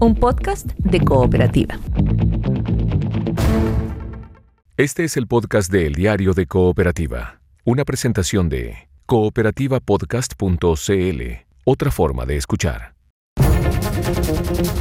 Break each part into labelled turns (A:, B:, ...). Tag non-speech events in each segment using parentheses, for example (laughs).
A: un podcast de cooperativa.
B: Este es el podcast de El Diario de Cooperativa, una presentación de cooperativapodcast.cl, otra forma de escuchar.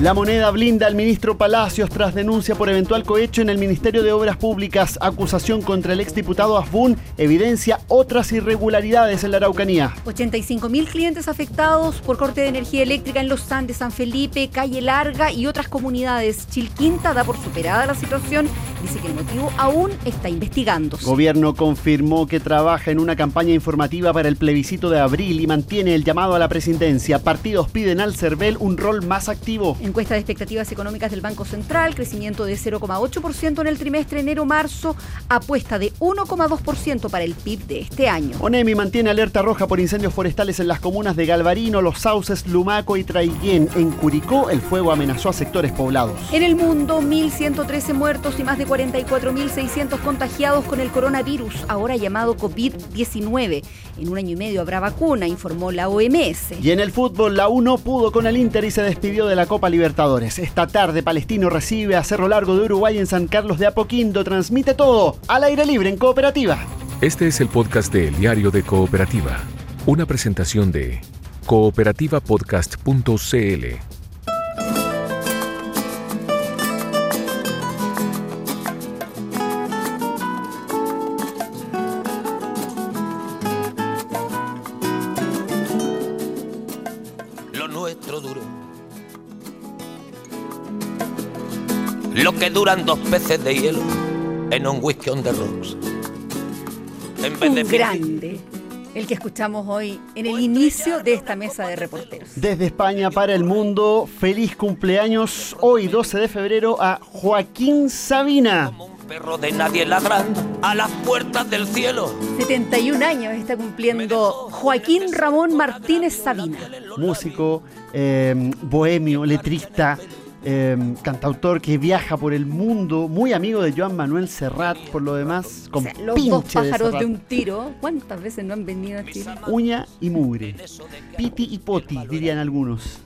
C: La moneda blinda al ministro Palacios tras denuncia por eventual cohecho en el Ministerio de Obras Públicas. Acusación contra el exdiputado Asbun evidencia otras irregularidades en la Araucanía.
D: 85.000 clientes afectados por corte de energía eléctrica en Los Andes, San Felipe, Calle Larga y otras comunidades. Chilquinta da por superada la situación. Dice que el motivo aún está investigándose.
C: Gobierno confirmó que trabaja en una campaña informativa para el plebiscito de abril y mantiene el llamado a la presidencia. Partidos piden al CERVEL un rol más activo.
D: Encuesta de expectativas económicas del Banco Central, crecimiento de 0,8% en el trimestre enero-marzo, apuesta de 1,2% para el PIB de este año.
C: ONEMI mantiene alerta roja por incendios forestales en las comunas de Galvarino, Los Sauces, Lumaco y Traiguén. En Curicó, el fuego amenazó a sectores poblados.
D: En el mundo, 1.113 muertos y más de 44.600 contagiados con el coronavirus, ahora llamado COVID-19. En un año y medio habrá vacuna, informó la OMS.
C: Y en el fútbol, la U no pudo con el Inter y se despidió de la Copa Libertadores. Esta tarde, Palestino recibe a Cerro Largo de Uruguay en San Carlos de Apoquindo. Transmite todo al aire libre en Cooperativa.
B: Este es el podcast de Diario de Cooperativa, una presentación de cooperativapodcast.cl.
E: que duran dos peces de hielo en un whisky on the rocks. En vez
D: Un
E: de
D: grande, el que escuchamos hoy en el inicio de esta mesa de reporteros.
C: Desde España para el mundo, feliz cumpleaños hoy 12 de febrero a Joaquín Sabina.
E: como un perro de nadie ladrando a las puertas del cielo.
D: 71 años está cumpliendo Joaquín Ramón Martínez Sabina.
C: músico, eh, bohemio, letrista, eh, cantautor que viaja por el mundo, muy amigo de Joan Manuel Serrat, por lo demás, con
D: O sea, los
C: pinche
D: dos
C: de
D: pájaros de, un tiro. ¿Cuántas veces no han venido a Chile?
C: Uña y mugre. Piti y poti, dirían algunos.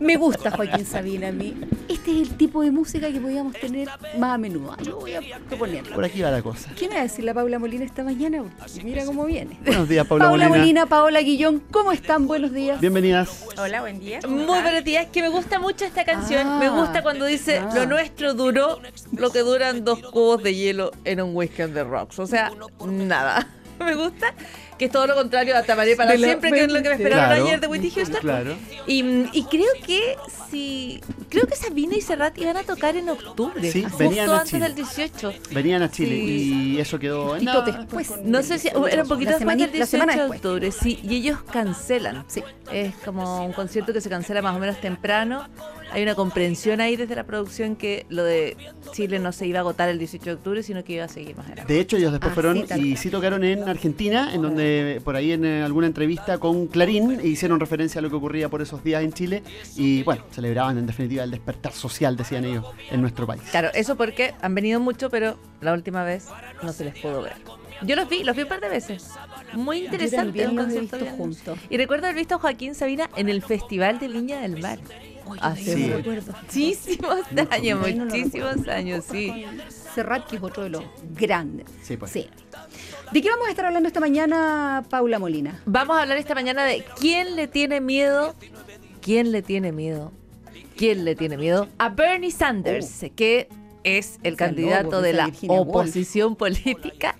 D: Me gusta Joaquín Sabina a mí. Este es el tipo de música que podíamos tener más a menudo. Lo voy a proponer.
C: Por aquí va la cosa.
D: ¿Qué me va a decir la Paula Molina esta mañana? Porque Mira cómo viene.
C: Buenos días, Paula,
D: Paula
C: Molina.
D: Molina, Paola Guillón, ¿cómo están? Buenos días.
C: Bienvenidas.
F: Hola, buen día.
G: Muy buenos días, que me gusta mucho esta canción.
D: Ah,
G: me gusta cuando dice
D: ah.
G: lo nuestro duró lo que duran dos cubos de hielo en un whisky on the rocks. O sea, nada. (laughs) Me gusta que es todo lo contrario a Tamaré para
D: la
G: siempre, que es lo que me esperaron
C: Claro.
G: ayer de Whitney Houston.
C: Claro.
G: Y, y creo que si creo que Sabina y Serrat iban a tocar en octubre,
C: Sí,
G: justo
C: venían a
G: antes
C: Chile.
G: del 18.
C: Venían a Chile
G: Sí.
C: y eso quedó en
D: Poquito
C: nada.
D: después.
G: No sé si era un poquito
D: La
G: después del
D: la semana
G: 18 de octubre, sí, y ellos cancelan.
D: Sí.
G: Es como un concierto que se cancela más o menos temprano. Hay una comprensión ahí desde la producción que lo de Chile no se iba a agotar el 18 de octubre, sino que iba a seguir más adelante.
C: De hecho, ellos después
D: Ah,
C: fueron
D: sí,
C: y sí tocaron en Argentina, en donde por ahí en eh, alguna entrevista con Clarín hicieron referencia a lo que ocurría por esos días en Chile y bueno, celebraban en definitiva el despertar social, decían ellos, en nuestro país.
G: Claro, eso porque han venido mucho, pero la última vez no se les pudo ver. Yo los vi, los vi un par de veces. Muy interesante.
D: también
G: un
D: los he
G: concierto
D: visto
G: bien-
D: juntos.
G: Y recuerdo haber visto a Joaquín Sabina en el Festival de Viña del Mar. Hace
C: Sí. (laughs)
G: muchísimos años,
D: no
G: muchísimos años, sí.
D: Serrat, que es otro de los grandes.
C: Sí, pues.
D: Sí. ¿De qué vamos a estar hablando esta mañana, Paula Molina?
G: Vamos a hablar esta mañana de quién le tiene miedo, quién le tiene miedo, quién le tiene miedo a Bernie Sanders, que es el candidato
D: lobo,
G: de la oposición política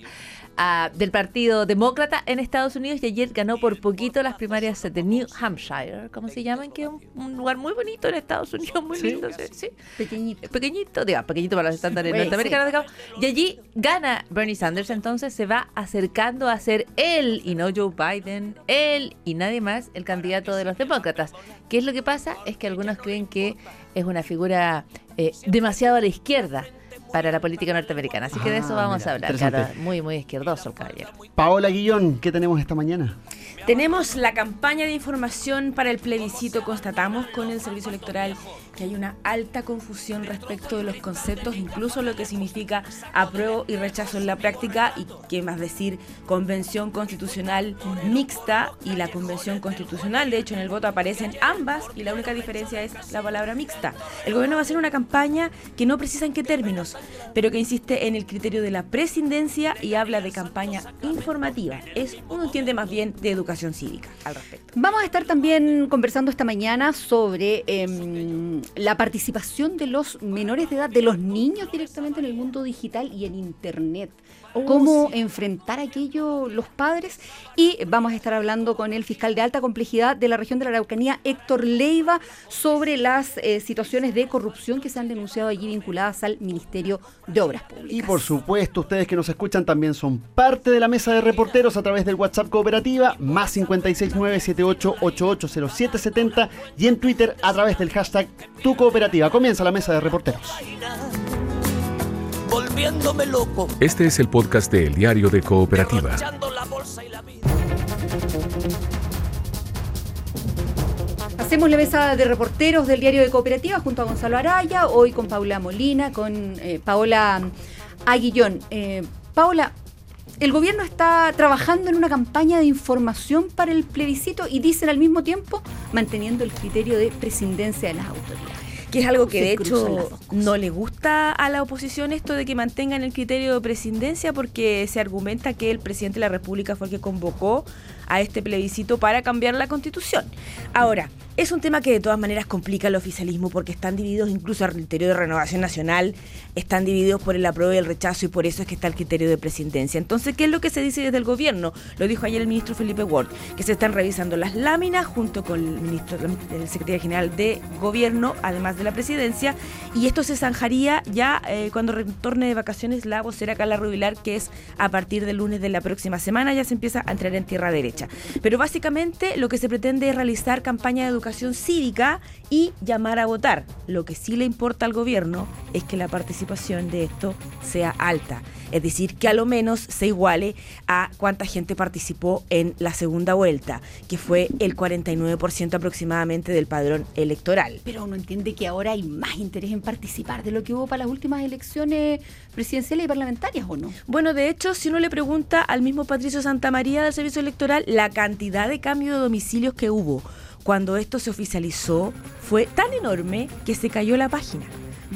G: ah, del Partido Demócrata en Estados Unidos y ayer ganó por poquito las primarias de New Hampshire, ¿cómo se llaman? Que es un, un lugar muy bonito en Estados Unidos, muy lindo, sí, sí.
D: Pequeñito.
G: pequeñito, diga, pequeñito para los estándares
D: Güey,
G: norteamericanos, digamos. Y allí gana Bernie Sanders, entonces se va acercando a ser él y no Joe Biden, él y nadie más el candidato de los demócratas. ¿Qué es lo que pasa? Es que algunos creen que es una figura eh, demasiado a la izquierda para la política norteamericana. Así que de eso
C: Ah,
G: vamos
C: mira,
G: a hablar. Claro, muy, muy izquierdoso el caballero.
C: Paola Guillón, ¿qué tenemos esta mañana?
F: Tenemos la campaña de información para el plebiscito. Constatamos con el servicio electoral que hay una alta confusión respecto de los conceptos, incluso lo que significa apruebo y rechazo en la práctica y qué más decir convención constitucional mixta y la convención constitucional. De hecho, en el voto aparecen ambas y la única diferencia es la palabra mixta. El gobierno va a hacer una campaña que no precisa en qué términos, pero que insiste en el criterio de la presidencia y habla de campaña informativa. Es, uno entiende más bien de educación cívica al respecto.
D: Vamos a estar también conversando esta mañana sobre em, la participación de los menores de edad, de los niños directamente en el mundo digital y en Internet.
F: Oh,
D: cómo
F: sí.
D: enfrentar aquello los padres. Y vamos a estar hablando con el fiscal de alta complejidad de la región de la Araucanía, Héctor Leiva, sobre las eh, situaciones de corrupción que se han denunciado allí vinculadas al Ministerio de Obras Públicas.
C: Y por supuesto, ustedes que nos escuchan también son parte de la mesa de reporteros a través del WhatsApp Cooperativa, más 569-78880770 y en Twitter a través del hashtag Tu Cooperativa. Comienza la mesa de reporteros.
E: Volviéndome loco.
B: Este es el podcast de El Diario de Cooperativa.
E: derrochando la bolsa y la vida.
D: Hacemos la mesa de reporteros del diario de Cooperativa junto a Gonzalo Araya, hoy con Paula Molina, con eh, Paola Aguillón. Eh, Paola, el gobierno está trabajando en una campaña de información para el plebiscito y dicen al mismo tiempo manteniendo el criterio de prescindencia de las autoridades.
F: Que es algo que de hecho no le gusta a la oposición esto de que mantengan el criterio de presidencia porque se argumenta que el presidente de la República fue el que convocó a este plebiscito para cambiar la constitución. Ahora, es un tema que de todas maneras complica el oficialismo porque están divididos incluso al criterio de renovación nacional, están divididos por el apruebo y el rechazo y por eso es que está el criterio de presidencia. Entonces, ¿qué es lo que se dice desde el gobierno? Lo dijo ayer el ministro Felipe Ward, que se están revisando las láminas junto con el ministro, el secretario general de gobierno, además de la presidencia, y esto se zanjaría ya eh, cuando retorne de vacaciones la vocera Carla Rubilar, que es a partir del lunes de la próxima semana, ya se empieza a entrar en tierra derecha. Pero básicamente lo que se pretende es realizar campaña de educación cívica y llamar a votar. Lo que sí le importa al gobierno es que la participación de esto sea alta. Es decir, que a lo menos se iguale a cuánta gente participó en la segunda vuelta, que fue el 49% aproximadamente del padrón electoral.
D: Pero uno entiende que ahora hay más interés en participar de lo que hubo para las últimas elecciones presidenciales y parlamentarias, ¿o no?
F: Bueno, de hecho, si uno le pregunta al mismo Patricio Santamaría del Servicio Electoral, la cantidad de cambio de domicilios que hubo cuando esto se oficializó fue tan enorme que se cayó la página.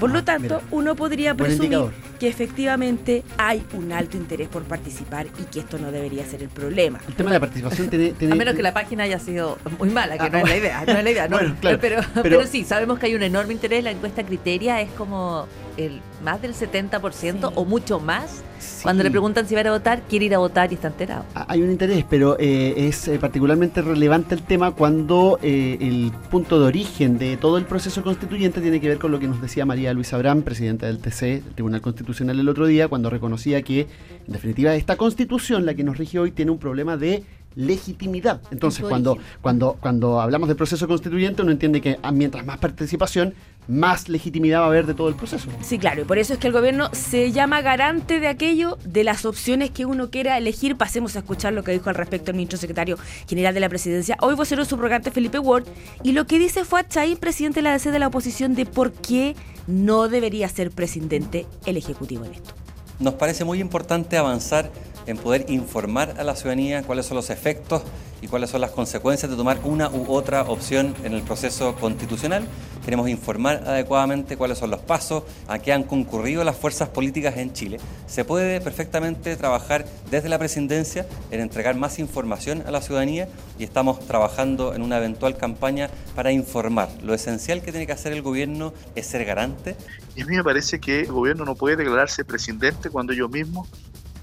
F: Por
C: Ah,
F: lo tanto,
C: mira.
F: uno podría presumir que efectivamente hay un alto interés por participar y que esto no debería ser el problema.
C: El tema de la participación tiene... tiene- (laughs)
G: A menos que la página haya sido muy mala, que
C: Ah,
G: no es la idea, no es la idea, no. (laughs)
C: Bueno, claro,
G: pero,
C: pero-
G: pero, sí, sabemos que hay un enorme interés, la encuesta criteria es como el más del 70% o mucho más.
C: Sí.
G: Cuando le preguntan si va a votar, quiere ir a votar y está enterado.
C: Ah, Hay un interés, pero eh, es eh, particularmente relevante el tema cuando eh, el punto de origen de todo el proceso constituyente tiene que ver con lo que nos decía María Luisa Abraham, presidenta del TC, del Tribunal Constitucional, el otro día, cuando reconocía que, en definitiva, esta constitución, la que nos rige hoy, tiene un problema de legitimidad. Entonces, cuando, cuando, cuando hablamos del proceso constituyente, uno entiende que ah, mientras más participación, más legitimidad va a haber de todo el proceso.
F: Sí, claro, y por eso es que el gobierno se llama garante de aquello, de las opciones que uno quiera elegir. Pasemos a escuchar lo que dijo al respecto el ministro secretario general de la presidencia, hoy vocero subrogante Felipe Ward, y lo que dice fue Chaín, presidente de la DC de la oposición, de por qué no debería ser presidente el Ejecutivo en esto.
H: Nos parece muy importante avanzar en poder informar a la ciudadanía cuáles son los efectos y cuáles son las consecuencias de tomar una u otra opción en el proceso constitucional. Queremos informar adecuadamente cuáles son los pasos a que han concurrido las fuerzas políticas en Chile. Se puede perfectamente trabajar desde la presidencia en entregar más información a la ciudadanía y estamos trabajando en una eventual campaña para informar. Lo esencial que tiene que hacer el gobierno es ser garante
I: Y a mí me parece que el gobierno no puede declararse presidente cuando ellos mismos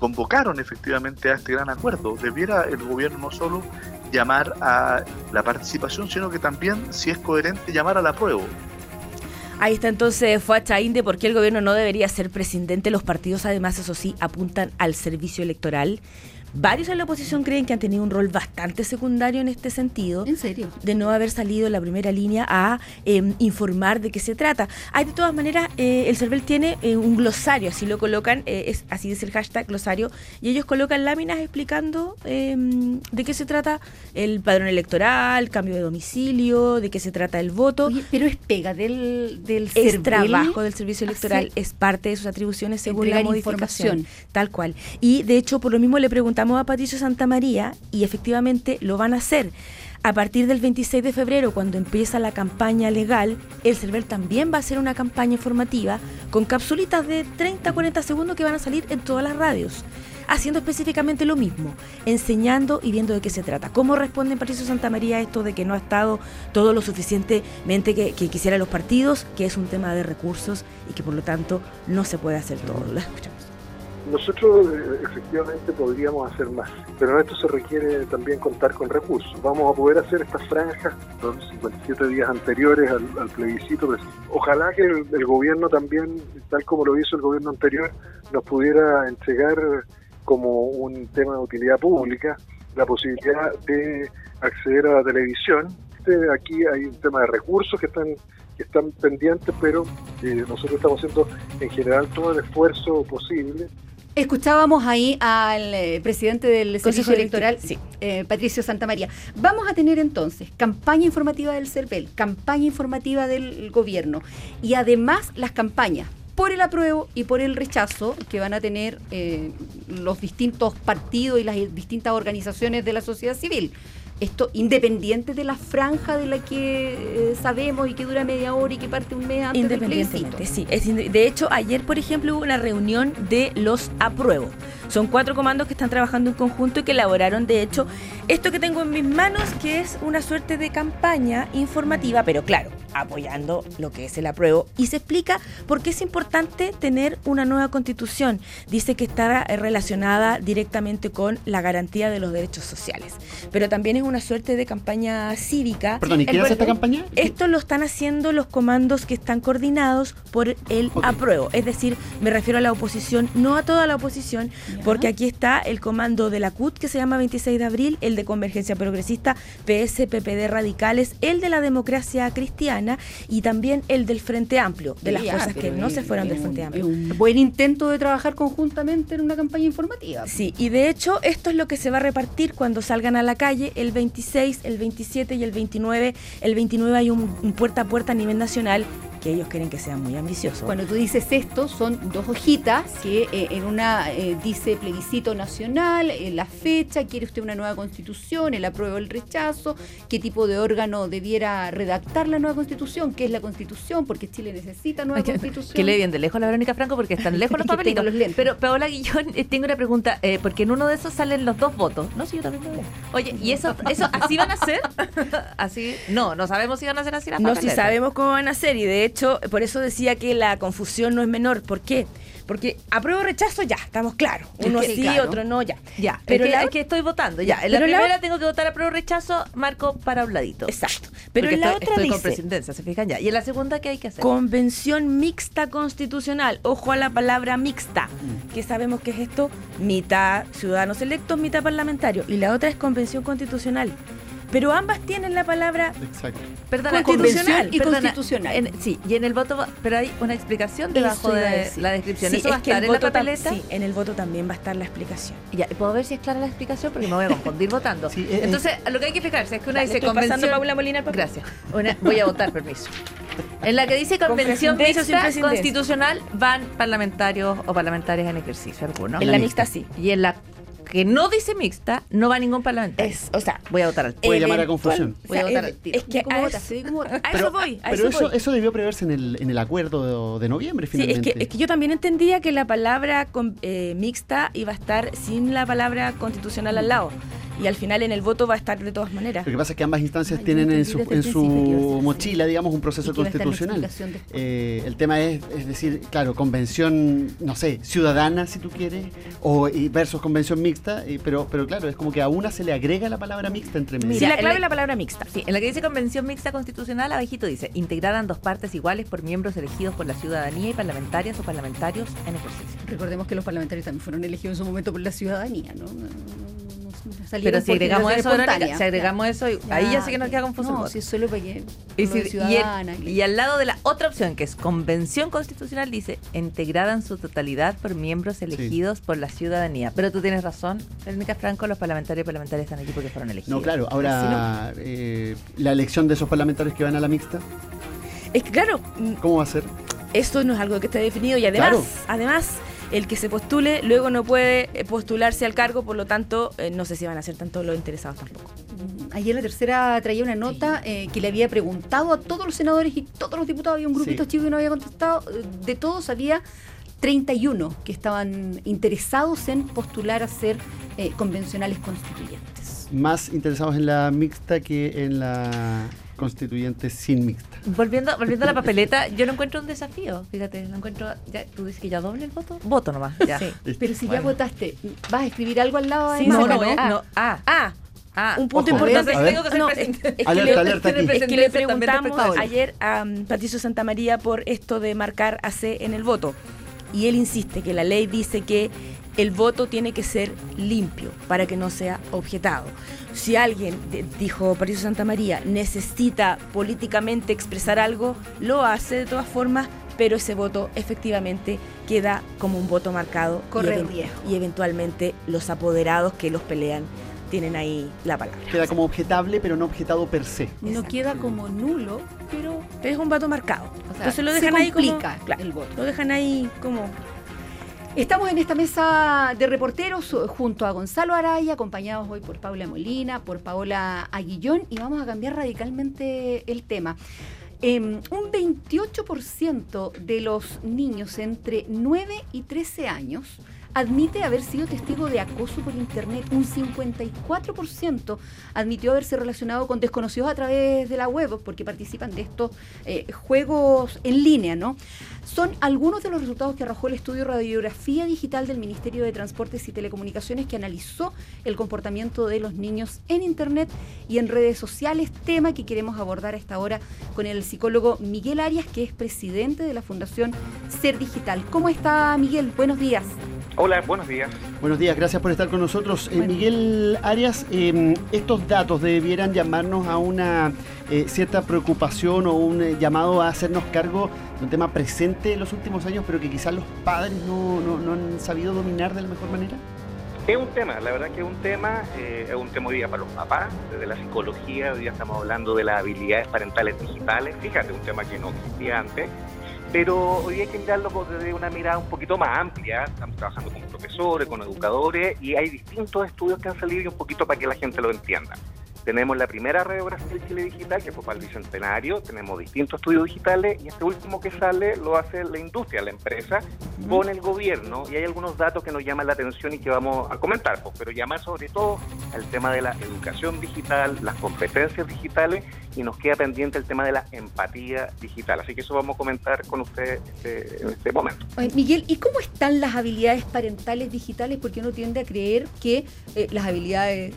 I: convocaron efectivamente a este gran acuerdo. Debiera el gobierno no solo llamar a la participación, sino que también, si es coherente, llamar a la prueba.
F: Ahí está entonces fue Chaín de por qué el gobierno no debería ser presidente. Los partidos además, eso sí, apuntan al servicio electoral. Varios en la oposición creen que han tenido un rol bastante secundario en este sentido.
D: ¿En serio?
F: De no haber salido en la primera línea a eh, informar de qué se trata. Hay de todas maneras, eh, el CERVEL tiene eh, un glosario, así lo colocan, eh, es, así es el hashtag glosario, y ellos colocan láminas explicando eh, de qué se trata el padrón electoral, cambio de domicilio, de qué se trata el voto.
D: Oye, pero es pega del, del
F: Es
D: CERVEL
F: trabajo del servicio electoral, es parte de sus atribuciones según la modificación.
D: información.
F: Tal cual. Y de hecho, por lo mismo le preguntamos a Patricio Santamaría y efectivamente lo van a hacer. A partir del 26 de febrero, cuando empieza la campaña legal, el CERVEL también va a hacer una campaña informativa con capsulitas de 30 a 40 segundos que van a salir en todas las radios, haciendo específicamente lo mismo, enseñando y viendo de qué se trata. ¿Cómo responden Patricio Santamaría a esto de que no ha estado todo lo suficientemente que, que quisieran los partidos, que es un tema de recursos y que por lo tanto no se puede hacer todo? La escuchamos.
J: Nosotros eh, efectivamente podríamos hacer más, pero esto se requiere también contar con recursos. Vamos a poder hacer estas franjas los 57 días anteriores al, plebiscito. pero Ojalá que el, el gobierno también, tal como lo hizo el gobierno anterior, nos pudiera entregar como un tema de utilidad pública la posibilidad de acceder a la televisión. Este, aquí hay un tema de recursos que están que están pendientes, pero eh, nosotros estamos haciendo en general todo el esfuerzo posible
D: Escuchábamos ahí al eh, presidente del
F: Consejo
D: Servicio Electoral, eh, Patricio Santamaría. Vamos a tener entonces campaña informativa del CERVEL, campaña informativa del gobierno y además las campañas por el apruebo y por el rechazo que van a tener eh, los distintos partidos y las distintas organizaciones de la sociedad civil. Esto independiente de la franja de la que eh, sabemos y que dura media hora y que parte un mes antes del plebiscito.
F: Independientemente, sí. De hecho, ayer, por ejemplo, hubo una reunión de los apruebos. Son cuatro comandos que están trabajando en conjunto y que elaboraron, de hecho, esto que tengo en mis manos, que es una suerte de campaña informativa, pero claro, apoyando lo que es el apruebo. Y se explica por qué es importante tener una nueva constitución. Dice que está eh, relacionada directamente con la garantía de los derechos sociales. Pero también es una suerte de campaña cívica.
C: Perdón, ¿y quién
F: El
C: hace esta campaña?
F: esto lo están haciendo los comandos que están coordinados por el apruebo. Es decir, me refiero a la oposición, no a toda la oposición, porque aquí está el comando de la CUT que se llama 26 de abril, el de Convergencia Progresista, PS, PPD Radicales, el de la Democracia Cristiana y también el del Frente Amplio, de las
D: Ya,
F: fuerzas que no
D: es-
F: se fueron del Frente
D: un-
F: Amplio.
D: Un buen intento de trabajar conjuntamente en una campaña informativa.
F: Sí, y de hecho esto es lo que se va a repartir cuando salgan a la calle el 26, el 27 y el 29. El 29 hay un, un puerta a puerta a nivel nacional que ellos quieren que sea muy ambicioso.
D: Cuando tú dices esto, son dos hojitas que eh, en una eh, dice plebiscito nacional, eh, la fecha, quiere usted una nueva constitución, el apruebo o el rechazo, qué tipo de órgano debiera redactar la nueva constitución, qué es la constitución, porque Chile necesita nueva constitución.
G: Que lee bien de lejos la Verónica Franco porque están (laughs) lejos los papelitos.
D: los.
G: Pero Paola Guillón, eh, tengo una pregunta, eh, porque en uno de esos salen los dos votos. No, sí, yo también lo veo. Oye, ¿y eso, eso así van a ser? (laughs) así, no, no sabemos si van a ser así las
F: No, si
G: papeletas.
F: sabemos cómo van a ser y de hecho por eso decía que la confusión no es menor. ¿Por qué? Porque apruebo o rechazo ya, estamos claros.
G: Es
F: Uno
G: que,
F: sí,
G: claro.
F: otro no, ya.
G: Ya,
F: Pero
G: es que,
F: la-
G: es que estoy votando, ya. En la
F: Pero la-
G: primera tengo que votar a prueba o rechazo, marco para un ladito.
F: Exacto. Pero
G: Porque
F: en la
G: estoy,
F: otra
G: estoy con
F: dice
G: presidencia, se fijan ya. ¿Y en la segunda qué hay que hacer?
F: Convención mixta constitucional. Ojo a la palabra mixta, que sabemos que es esto, mitad ciudadanos electos, mitad parlamentarios. Y la otra es convención constitucional. Pero ambas tienen la palabra
C: Exacto.
G: Perdona,
F: Constitucional
D: y
G: perdona,
D: constitucional.
G: en- sí, y en el voto, va- pero hay una explicación debajo de la descripción.
F: Sí,
G: ¿Eso va a
F: es
G: estar en la papeleta?
F: Sí, en el voto también va a estar la explicación.
G: Ya, ¿puedo ver si es clara la explicación? Porque me voy a confundir votando.
C: Sí, es-
G: Entonces, lo que hay que fijarse es que una dice
F: estoy
G: convención...
F: pasando Paula Molina al papel.
G: Gracias. Una- voy a votar, permiso. En la que dice
F: Con
G: convención mixta constitucional van parlamentarios o parlamentarias en ejercicio alguno.
F: en la mixta sí.
G: Y en la que no dice mixta, no va ningún parlamentario.
F: Es, o sea,
G: Voy a votar al
C: Puede llamar a confusión.
F: o
G: Voy a votar
F: es-
G: al tiro.
F: Es que
D: ¿Cómo
F: a eso,
D: Sí,
F: a voy, a
C: Pero
F: eso
C: eso,
F: voy.
C: eso debió preverse en el, en el acuerdo de, de noviembre,
F: Sí, es
C: finalmente.
F: que, es que yo también entendía que la palabra con- eh, mixta iba a estar sin la palabra constitucional al lado. Y al final en el voto va a estar de todas maneras.
C: Lo que pasa es que ambas instancias
D: Ay,
C: tienen en su, en su mochila, digamos, un proceso
D: Y
C: constitucional. Eh, el tema es, es decir, claro, convención, no sé, ciudadana, si tú quieres, o y versus convención mixta, eh, pero, pero claro, es como que a una se le agrega la palabra mixta entre medio.
F: Sí, la clave
G: la-
F: es la palabra mixta.
G: Sí, en la que dice Convención Mixta Constitucional, abajito dice, integrada en dos partes iguales por miembros elegidos por la ciudadanía y parlamentarias o parlamentarios en ejercicio.
D: Recordemos que los parlamentarios también fueron elegidos en su momento por la ciudadanía, ¿no? Salieron
G: Pero si agregamos eso, Verónica,
D: espontánea.
G: si agregamos eso, ahí ya sé que nos queda confuso
D: No, si es solo para que.
G: Y, y el- y al lado de la otra opción, que es convención constitucional, dice integrada en su totalidad por miembros elegidos por la ciudadanía. Pero tú tienes razón, Verónica Franco, los parlamentarios y parlamentarias están aquí porque fueron elegidos.
C: No, claro. Ahora, eh, la elección de esos parlamentarios que van a la mixta,
F: Es que claro,
C: ¿cómo va a ser?
F: esto no es algo que esté definido y además,
C: Claro.
F: además el que se postule luego no puede eh, postularse al cargo, por lo tanto, eh, no sé si van a ser tanto los interesados tampoco.
D: Ayer la tercera traía una nota eh, que le había preguntado a todos los senadores y todos los diputados, había un grupito
C: Sí.
D: chico que no había contestado, de todos había 31 que estaban interesados en postular a ser eh, convencionales constituyentes.
C: Más interesados en la mixta que en la constituyente sin mixta.
G: Volviendo, volviendo a la papeleta, yo lo encuentro un desafío, fíjate, lo encuentro, ya, tú dices que ya doble el voto, voto nomás, ya.
D: Pero si ya votaste, ¿vas a escribir algo al lado?
F: Sí,
D: además,
G: no, no,
F: Ah.
G: no, ah,
F: Ah,
G: ah.
F: un punto
C: Ojo.
F: importante.
C: Ver,
G: tengo que ser
F: No, es-
G: presidente.
F: es que
C: Alerta,
F: le-
C: alerta.
F: Es que le preguntamos ayer a um, Patricio Santamaría por esto de marcar AC en el voto. Y él insiste que la ley dice que el voto tiene que ser limpio para que no sea objetado. Si alguien, de- dijo Patricio Santamaría, necesita políticamente expresar algo, lo hace de todas formas, pero ese voto efectivamente queda como un voto marcado. y
D: Corre riesgo.
F: y eventualmente los apoderados que los pelean tienen ahí la palabra.
C: Queda como objetable, pero no objetado per se.
D: No queda como nulo, pero
F: Pero es un voto marcado.
D: O sea,
F: Entonces lo
D: se
F: dejan ahí como, claro,
D: el voto.
F: Lo dejan ahí como
D: Estamos en esta mesa de reporteros eh, junto a Gonzalo Araya, acompañados hoy por Paula Molina, por Paola Aguillón, y vamos a cambiar radicalmente el tema. Em, un 28% de los niños entre 9 y 13 años admite haber sido testigo de acoso por internet. Un 54% admitió haberse relacionado con desconocidos a través de la web, porque participan de estos eh, juegos en línea, ¿no? Son algunos de los resultados que arrojó el estudio Radiografía Digital del Ministerio de Transportes y Telecomunicaciones que analizó el comportamiento de los niños en Internet y en redes sociales, tema que queremos abordar a esta hora con el psicólogo Miguel Arias, que es presidente de la Fundación Ser Digital. ¿Cómo está Miguel? Buenos días.
K: Hola, buenos días.
C: Buenos días, gracias por estar con nosotros. Eh. Miguel Arias, eh, estos datos debieran llamarnos a una eh, cierta preocupación o un eh, llamado a hacernos cargo de un tema presente en los últimos años, pero que quizás los padres no, no- no han sabido dominar de la mejor manera.
K: Es un tema, la verdad que es un tema, eh, es un tema hoy día para los papás, desde la psicología, hoy día estamos hablando de las habilidades parentales digitales, fíjate, un tema que no existía antes, pero hoy hay que mirarlo desde una mirada un poquito más amplia, estamos trabajando con profesores, con educadores, y hay distintos estudios que han salido y un poquito para que la gente lo entienda. Tenemos la primera radiografía del Chile Digital, que fue para el Bicentenario, tenemos distintos estudios digitales y este último que sale lo hace la industria, la empresa, con el gobierno. Y hay algunos datos que nos llaman la atención y que vamos a comentar, pues, pero llamar sobre todo al tema de la educación digital, las competencias digitales y nos queda pendiente el tema de la empatía digital. Así que eso vamos a comentar con usted este- en este momento.
D: Oye, Miguel, ¿y cómo están las habilidades parentales digitales? Porque uno tiende a creer que eh, las habilidades,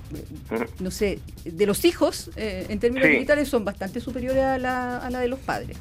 D: no sé, de los hijos eh, en términos
K: Sí.
D: digitales son bastante superiores a la, a la de los padres.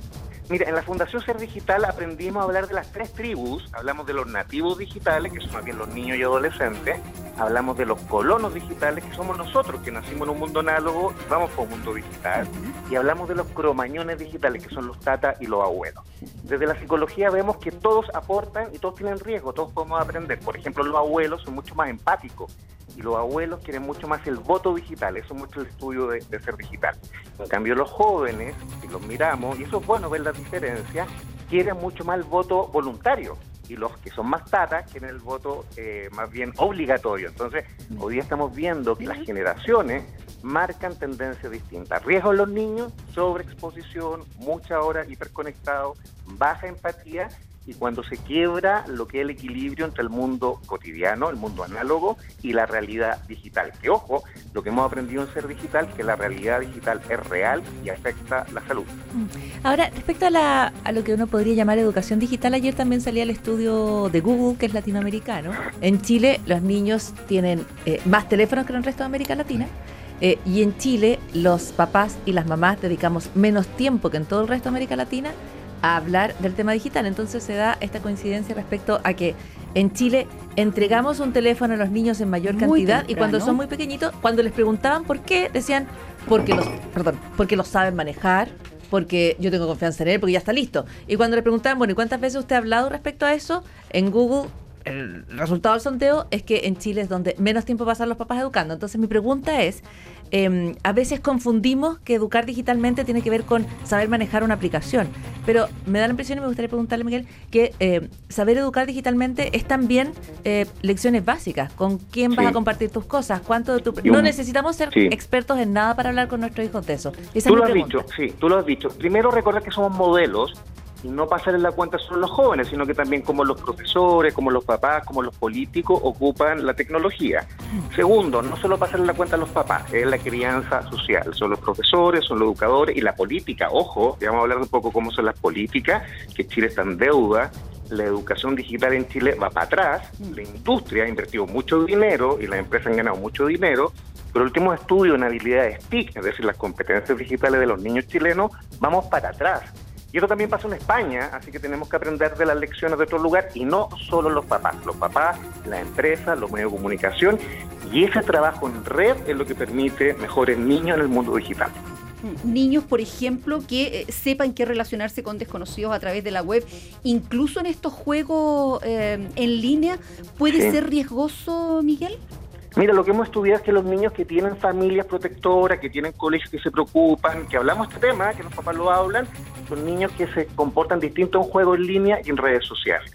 K: Mira, en la Fundación Ser Digital aprendimos a hablar de las tres tribus. Hablamos de los nativos digitales, que son más bien los niños y adolescentes. Hablamos de los colonos digitales, que somos nosotros, que nacimos en un mundo análogo y vamos por un mundo digital. Y hablamos de los cromañones digitales, que son los tata y los abuelos. Desde la psicología vemos que todos aportan y todos tienen riesgo, todos podemos aprender. Por ejemplo, los abuelos son mucho más empáticos y los abuelos quieren mucho más el voto digital, eso es mucho el estudio de, de ser digital. En cambio, los jóvenes, si los miramos, y eso es bueno ver la diferencia, quieren mucho más el voto voluntario. Y los que son más tatas quieren el voto eh, más bien obligatorio. Entonces, hoy día estamos viendo que las generaciones marcan tendencias distintas. Riesgo en los niños, sobreexposición, mucha hora hiperconectado, baja empatía y cuando se quiebra lo que es el equilibrio entre el mundo cotidiano, el mundo análogo y la realidad digital. Que ojo, lo que hemos aprendido en ser digital, que la realidad digital es real y afecta la salud.
G: Ahora, respecto a, la, a lo que uno podría llamar educación digital, ayer también salía el estudio de Google, que es latinoamericano. En Chile los niños tienen eh, más teléfonos que en el resto de América Latina. eh, y en Chile los papás y las mamás dedicamos menos tiempo que en todo el resto de América Latina a hablar del tema digital. Entonces se da esta coincidencia respecto a que en Chile entregamos un teléfono a los niños en mayor
D: Muy
G: cantidad y cuando son muy pequeñitos, cuando les preguntaban por qué, decían porque los, perdón, porque los saben manejar, porque yo tengo confianza en él, porque ya está listo. Y cuando le preguntaban, bueno, ¿y cuántas veces usted ha hablado respecto a eso? En Google el resultado del sondeo es que en Chile es donde menos tiempo pasan los papás educando. Entonces mi pregunta es, eh, a veces confundimos que educar digitalmente tiene que ver con saber manejar una aplicación, pero me da la impresión y me gustaría preguntarle, Miguel, que eh, saber educar digitalmente es también eh, lecciones básicas, con quién vas a compartir tus cosas, cuánto de tu... No necesitamos ser
K: sí.
G: expertos en nada para hablar con nuestros hijos de eso. Esa
K: Tú
G: es
K: lo has dicho, sí, tú lo has dicho. Primero recordar que somos modelos no pasarle la cuenta solo los jóvenes, sino que también como los profesores, como los papás, como los políticos ocupan la tecnología. Segundo, no solo pasarle la cuenta a los papás, es la crianza social, son los profesores, son los educadores y la política. Ojo, ya vamos a hablar un poco cómo son las políticas, que Chile está en deuda. La educación digital en Chile va para atrás, la industria ha invertido mucho dinero y las empresas han ganado mucho dinero, pero el último estudio en habilidades TIC, es decir, las competencias digitales de los niños chilenos, vamos para atrás. Y eso también pasa en España, así que tenemos que aprender de las lecciones de otro lugar y no solo los papás, los papás, las empresas, los medios de comunicación y ese trabajo en red es lo que permite mejores niños en el mundo digital.
D: Niños, por ejemplo, que eh, sepan qué relacionarse con desconocidos a través de la web, incluso en estos juegos eh, en línea, ¿puede
K: Sí.
D: ser riesgoso, Miguel?
K: Mira, lo que hemos estudiado es que los niños que tienen familias protectoras, que tienen colegios que se preocupan, que hablamos de este tema, que los papás lo hablan, son niños que se comportan distinto en juegos en línea y en redes sociales.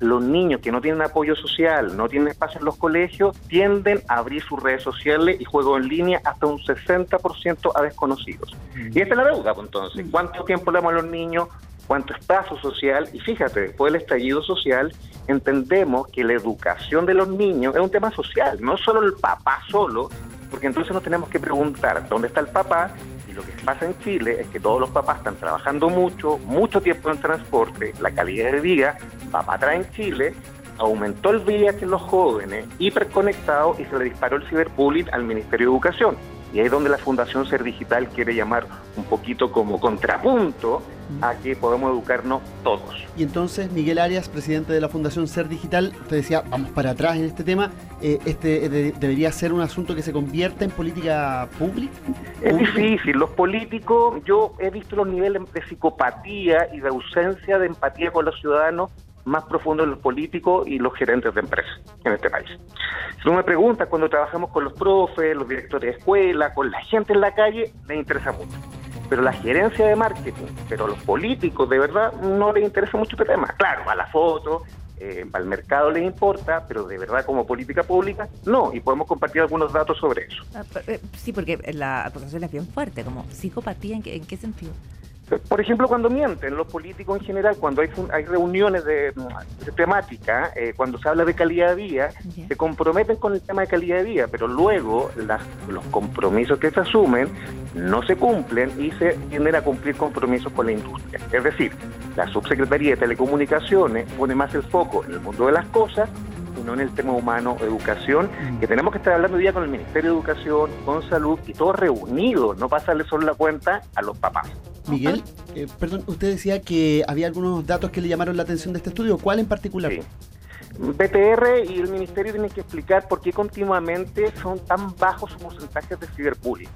K: Los niños que no tienen apoyo social, no tienen espacio en los colegios, tienden a abrir sus redes sociales y juegos en línea hasta un 60% a desconocidos. Y esta es la deuda, pues, entonces. ¿Cuánto tiempo le damos a los niños? ¿Cuánto espacio social? Y fíjate, después del estallido social, entendemos que la educación de los niños es un tema social, no solo el papá solo, porque entonces nos tenemos que preguntar dónde está el papá. Y lo que pasa en Chile es que todos los papás están trabajando mucho, mucho tiempo en transporte, la calidad de vida va atrás en Chile, aumentó el VIH en los jóvenes, hiperconectados y se le disparó el ciberbullying al Ministerio de Educación. Y ahí es donde la Fundación Ser Digital quiere llamar un poquito como contrapunto a que podemos educarnos todos.
C: Y entonces, Miguel Arias, presidente de la Fundación Ser Digital, usted decía, vamos para atrás en este tema, eh, este eh, de- debería ser un asunto que se convierta en política pública.
K: Es difícil. Los políticos, yo he visto los niveles de psicopatía y de ausencia de empatía con los ciudadanos más profundos en los políticos y los gerentes de empresas en este país. Si tú me preguntas, cuando trabajamos con los profes, los directores de escuela, con la gente en la calle, les interesa mucho. Pero la gerencia de marketing, pero los políticos de verdad no les interesa mucho este tema. Claro, a la foto, eh, al mercado les importa, pero de verdad como política pública, no. Y podemos compartir algunos datos sobre eso.
G: Ah, eh, Sí, porque la acusación es bien fuerte, como psicopatía, ¿en qué, en qué sentido?
K: Por ejemplo, cuando mienten, los políticos en general, cuando hay, reuniones de, de temática, eh, cuando se habla de calidad de vida, se comprometen con el tema de calidad de vida, pero luego las- los compromisos que se asumen no se cumplen y se tienden a cumplir compromisos con la industria. Es decir, la subsecretaría de Telecomunicaciones pone más el foco en el mundo de las cosas no en el tema humano, educación, que tenemos que estar hablando hoy día con el Ministerio de Educación, con Salud y todos reunidos, no pasarle solo la cuenta a los papás.
C: Miguel, eh, perdón, usted decía que había algunos datos que le llamaron la atención de este estudio. ¿Cuál en particular?
K: Sí. BTR y el Ministerio tienen que explicar por qué continuamente son tan bajos sus porcentajes de ciberbullying.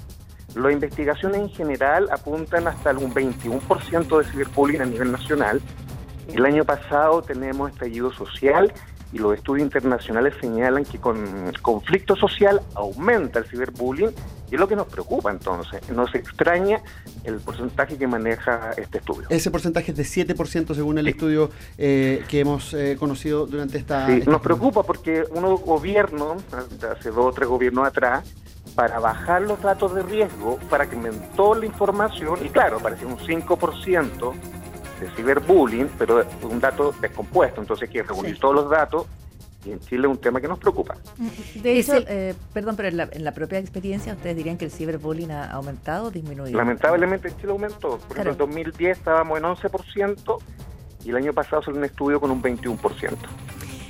K: Las investigaciones en general apuntan hasta un 21% de ciberbullying a nivel nacional. El año pasado tenemos estallido social y los estudios internacionales señalan que con conflicto social aumenta el ciberbullying y es lo que nos preocupa entonces. Nos extraña el porcentaje que maneja este estudio.
C: Ese porcentaje es de 7% según el estudio eh, que hemos eh, conocido durante esta...
K: Sí,
C: esta-
K: nos preocupa porque unos gobiernos, hace dos o tres gobiernos atrás, para bajar los datos de riesgo, para que aumentó la información, y claro, parecía un 5% de ciberbullying, pero es un dato descompuesto, entonces hay que reunir
D: Sí.
K: todos los datos, y en Chile es un tema que nos preocupa.
G: De hecho,
D: el-
G: eh, perdón, pero en la, en la propia experiencia, ¿ustedes dirían que el ciberbullying ha aumentado o disminuido?
K: Lamentablemente en Chile aumentó, por
G: Claro.
K: ejemplo, en 2010 estábamos en 11%, y el año pasado salió un estudio con un 21%.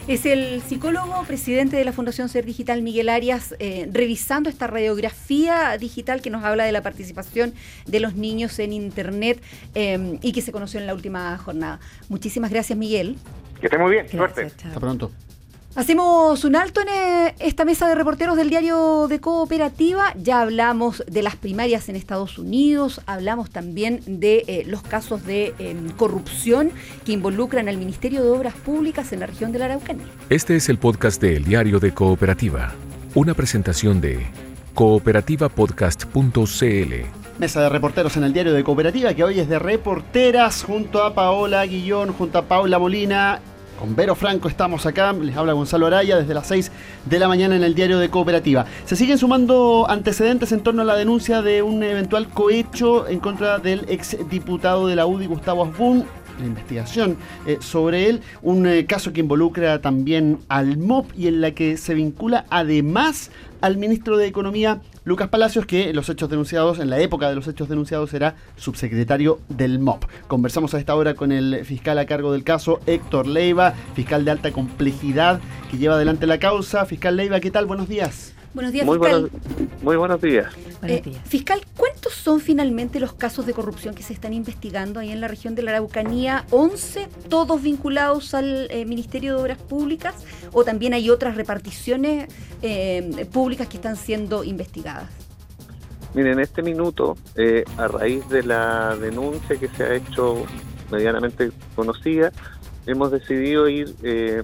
D: Es el psicólogo presidente de la Fundación Ser Digital, Miguel Arias, eh, revisando esta radiografía digital que nos habla de la participación de los niños en Internet eh, y que se conoció en la última jornada. Muchísimas gracias, Miguel.
K: Que esté muy bien,
G: Gracias,
K: suerte.
G: chao.
C: Hasta pronto.
D: Hacemos un alto en eh, esta mesa de reporteros del diario de Cooperativa. Ya hablamos de las primarias en Estados Unidos, hablamos también de eh, los casos de eh, corrupción que involucran al Ministerio de Obras Públicas en la región de la Araucanía.
B: Este es el podcast de El Diario de Cooperativa, una presentación de cooperativapodcast.cl.
C: Mesa de reporteros en el diario de Cooperativa, que hoy es de reporteras, junto a Paola Guillón, junto a Paula Molina. Con Vero Franco estamos acá, les habla Gonzalo Araya desde las 6 de la mañana en el diario de Cooperativa. Se siguen sumando antecedentes en torno a la denuncia de un eventual cohecho en contra del exdiputado de la UDI, Gustavo Asbun. La investigación eh, sobre él, un eh, caso que involucra también al MOP y en la que se vincula además al ministro de Economía, Lucas Palacios, que en los hechos denunciados, en la época de los hechos denunciados, era subsecretario del MOP. Conversamos a esta hora con el fiscal a cargo del caso, Héctor Leiva, fiscal de alta complejidad que lleva adelante la causa. Fiscal Leiva, ¿qué tal? Buenos días.
D: Buenos días,
L: Muy
D: fiscal.
L: buenos, muy buenos días.
G: Buenos
D: Eh,
G: días.
D: fiscal, ¿cuántos son finalmente los casos de corrupción que se están investigando ahí en la región de la Araucanía? ¿11? ¿Todos vinculados al eh, Ministerio de Obras Públicas? ¿O también hay otras reparticiones eh, públicas que están siendo investigadas?
L: Miren, en este minuto, eh, a raíz de la denuncia que se ha hecho medianamente conocida, hemos decidido ir eh,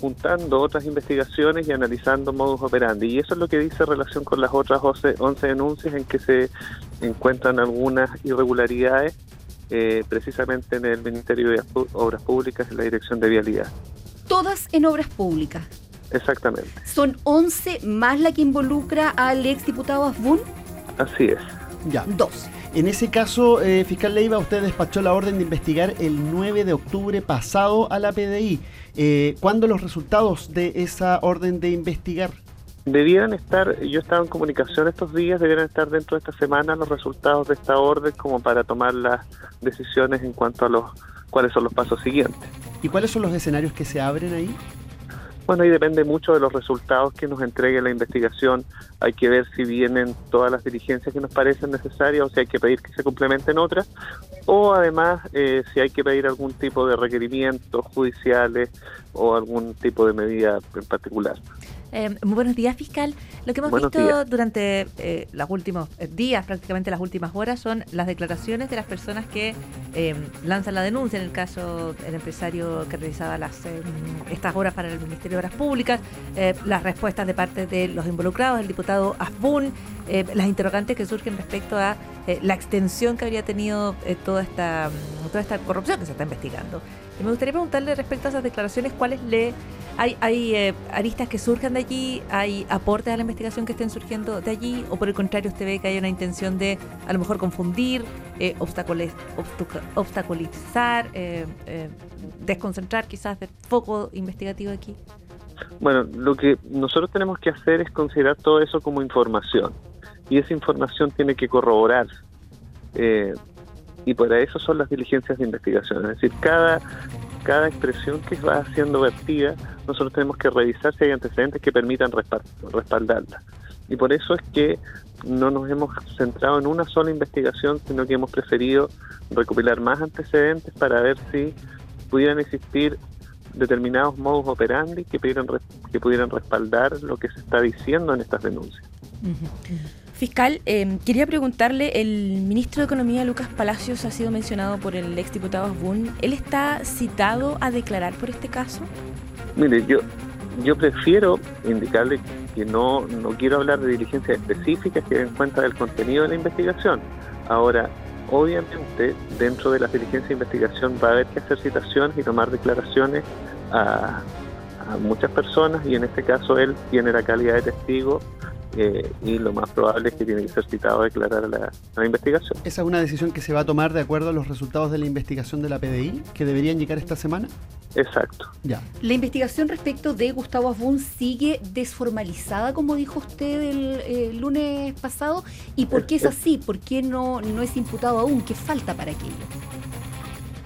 L: juntando otras investigaciones y analizando modus operandi. Y eso es lo que dice en relación con las otras 11, 11 denuncias en que se encuentran algunas irregularidades, eh, precisamente en el Ministerio de Obras Públicas, en la Dirección de Vialidad.
D: Todas en obras públicas.
L: Exactamente,
D: ¿Son 11 más la que involucra al exdiputado Asbun?
L: así es.
C: Ya.
D: 12.
C: En ese caso, eh, fiscal Leiva, usted despachó la orden de investigar el 9 de octubre pasado a la PDI. Eh, ¿Cuándo los resultados de esa orden de investigar?
L: Debieran estar, yo estaba en comunicación estos días, debieran estar dentro de esta semana los resultados de esta orden como para tomar las decisiones en cuanto a los cuáles son los pasos siguientes.
C: ¿Y cuáles son los escenarios que se abren ahí?
L: Bueno, ahí depende mucho de los resultados que nos entregue la investigación. Hay que ver si vienen todas las diligencias que nos parecen necesarias o si hay que pedir que se complementen otras. O además, eh, si hay que pedir algún tipo de requerimientos judiciales o algún tipo de medida en particular.
G: Eh, muy buenos días, fiscal. Lo que hemos
L: Buenos
G: visto
L: días.
G: durante eh, los últimos eh, días, prácticamente las últimas horas, son las declaraciones de las personas que eh, lanzan la denuncia. En el caso del empresario que realizaba las, eh, estas horas para el Ministerio de Obras Públicas, eh, las respuestas de parte de los involucrados, el diputado Asbun, eh, las interrogantes que surgen respecto a la extensión que habría tenido toda, esta, toda esta corrupción que se está investigando. Me gustaría preguntarle respecto a esas declaraciones, ¿cuáles le hay, eh, aristas que surjan de allí? ¿Hay aportes a la investigación que estén surgiendo de allí? ¿O por el contrario usted ve que hay una intención de a lo mejor confundir, eh, obstaculizar, eh, desconcentrar quizás del foco investigativo aquí?
L: Bueno, lo que nosotros tenemos que hacer es considerar todo eso como información y esa información tiene que corroborarse. Y para eso son las diligencias de investigación. Es decir, cada, cada expresión que va siendo vertida, nosotros tenemos que revisar si hay antecedentes que permitan respal- respaldarla. Y por eso es que no nos hemos centrado en una sola investigación, sino que hemos preferido recopilar más antecedentes para ver si pudieran existir determinados modus operandi que pudieran, que pudieran respaldar lo que se está diciendo en estas denuncias.
F: Fiscal, eh, quería preguntarle, el ministro de Economía, Lucas Palacios, ha sido mencionado por el exdiputado Asbun. ¿Él está citado a declarar por este caso?
L: Mire, yo, yo prefiero indicarle que no, no quiero hablar de diligencias específicas que den cuenta del contenido de la investigación. Ahora, obviamente, dentro de las diligencias de investigación va a haber que hacer citaciones y tomar declaraciones a muchas personas y en este caso él tiene la calidad de testigo eh, y lo más probable es que tiene que ser citado a declarar a la, a la investigación.
C: ¿Esa es una decisión que se va a tomar de acuerdo a los resultados de la investigación de la PDI que deberían llegar esta semana?
L: Exacto.
C: Ya.
D: La investigación respecto de Gustavo Asbun sigue desformalizada, como dijo usted el eh, lunes pasado. ¿Y por qué es así? ¿Por qué no, no es imputado aún? ¿Qué falta para aquello?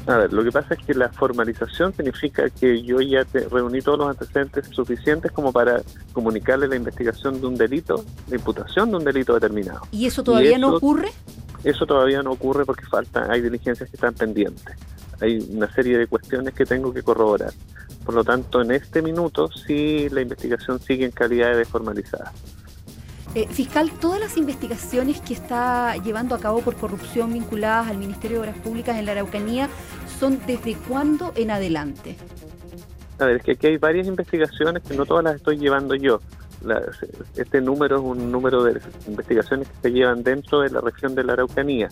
L: A ver, lo que pasa es que la formalización significa que yo ya te reuní todos los antecedentes suficientes como para comunicarle la investigación de un delito, la imputación de un delito determinado.
D: ¿Y eso todavía no
L: eso-
D: ocurre?
L: Eso todavía no ocurre porque faltan, hay diligencias que están pendientes. Hay una serie de cuestiones que tengo que corroborar. Por lo tanto, en este minuto sí la investigación sigue en calidad de formalizada.
D: Eh, fiscal, todas las investigaciones que está llevando a cabo por corrupción vinculadas al Ministerio de Obras Públicas en la Araucanía son desde cuándo en adelante.
L: A ver, es que aquí hay varias investigaciones que no todas las estoy llevando yo. Este número es un número de investigaciones que se llevan dentro de la región de la Araucanía.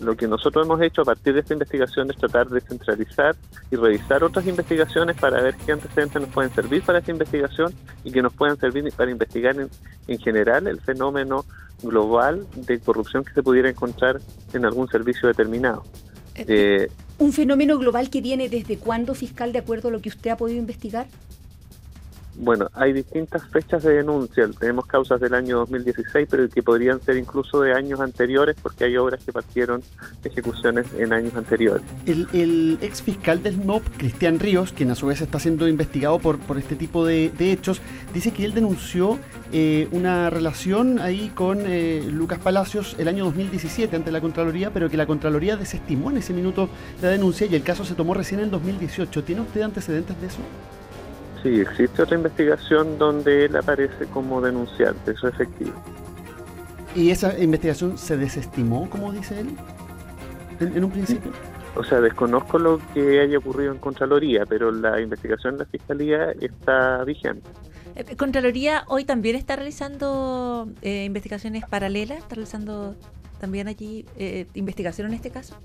L: Lo que nosotros hemos hecho a partir de esta investigación es tratar de centralizar y revisar otras investigaciones para ver qué antecedentes nos pueden servir para esta investigación y que nos puedan servir para investigar en, en general el fenómeno global de corrupción que se pudiera encontrar en algún servicio determinado. Eh,
D: ¿Un fenómeno global que viene desde cuándo, fiscal, de acuerdo a lo que usted ha podido investigar?
L: Bueno, hay distintas fechas de denuncia. Tenemos causas del año 2016, pero que podrían ser incluso de años anteriores, porque hay obras que partieron ejecuciones en años anteriores.
C: El, ex fiscal del MOP, Cristian Ríos, quien a su vez está siendo investigado por, por este tipo de, de hechos, dice que él denunció eh, una relación ahí con eh, Lucas Palacios el año 2017 ante la Contraloría, pero que la Contraloría desestimó en ese minuto la denuncia y el caso se tomó recién en 2018. ¿Tiene usted antecedentes de eso?
L: Sí, existe otra investigación donde él aparece como denunciante, eso es efectivo.
C: ¿Y esa investigación se desestimó, como dice él, en, en un principio?
L: O sea, desconozco lo que haya ocurrido en Contraloría, pero la investigación de la Fiscalía está vigente.
G: Eh, Contraloría hoy también está realizando eh, investigaciones paralelas, está realizando también allí eh, investigación en este caso.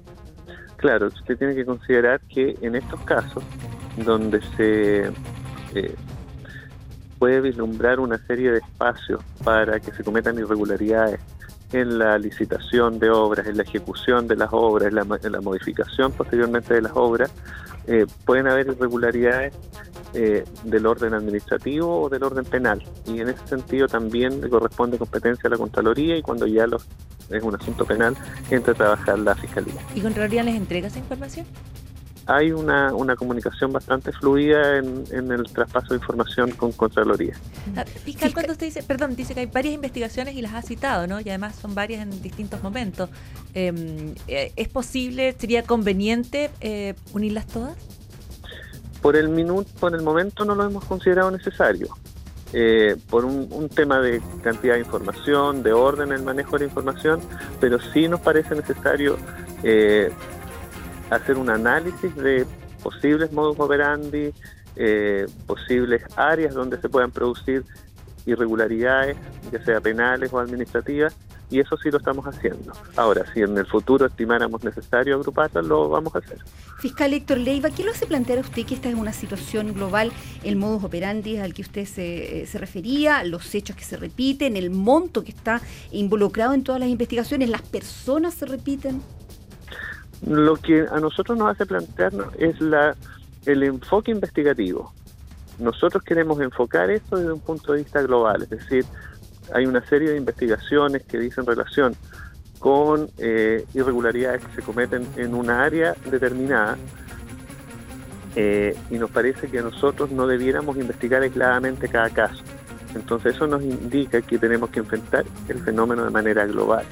L: Claro, usted tiene que considerar que en estos casos, donde se eh, puede vislumbrar una serie de espacios para que se cometan irregularidades en la licitación de obras, en la ejecución de las obras, en la, en la modificación posteriormente de las obras, eh, pueden haber irregularidades eh, del orden administrativo o del orden penal. Y en ese sentido también le corresponde competencia a la Contraloría y cuando ya los, es un asunto penal, entra a trabajar la Fiscalía.
G: ¿Y Contraloría les entrega esa información?
L: Hay una, una comunicación bastante fluida en, en el traspaso de información con Contraloría.
G: Ah, Fiscal, cuando usted dice, perdón, dice que hay varias investigaciones y las ha citado, ¿no? Y además son varias en distintos momentos. Eh, eh, ¿Es posible, sería conveniente eh, unirlas todas?
L: Por el minuto, por el momento no lo hemos considerado necesario. Eh, por un, un, tema de cantidad de información, de orden en el manejo de la información, pero sí nos parece necesario eh, hacer un análisis de posibles modus operandi, eh, posibles áreas donde se puedan producir irregularidades, ya sea penales o administrativas, y eso sí lo estamos haciendo. Ahora, si en el futuro estimáramos necesario agruparlas, lo vamos a hacer.
D: Fiscal Héctor Leiva, ¿qué lo hace plantear a usted que esta es una situación global, el modus operandi al que usted se, se refería, los hechos que se repiten, el monto que está involucrado en todas las investigaciones, las personas se repiten?
L: Lo que a nosotros nos hace plantearnos es la, el enfoque investigativo. Nosotros queremos enfocar esto desde un punto de vista global, es decir, hay una serie de investigaciones que dicen relación con eh, irregularidades que se cometen en una área determinada eh, y nos parece que nosotros no debiéramos investigar aisladamente cada caso. Entonces eso nos indica que tenemos que enfrentar el fenómeno de manera global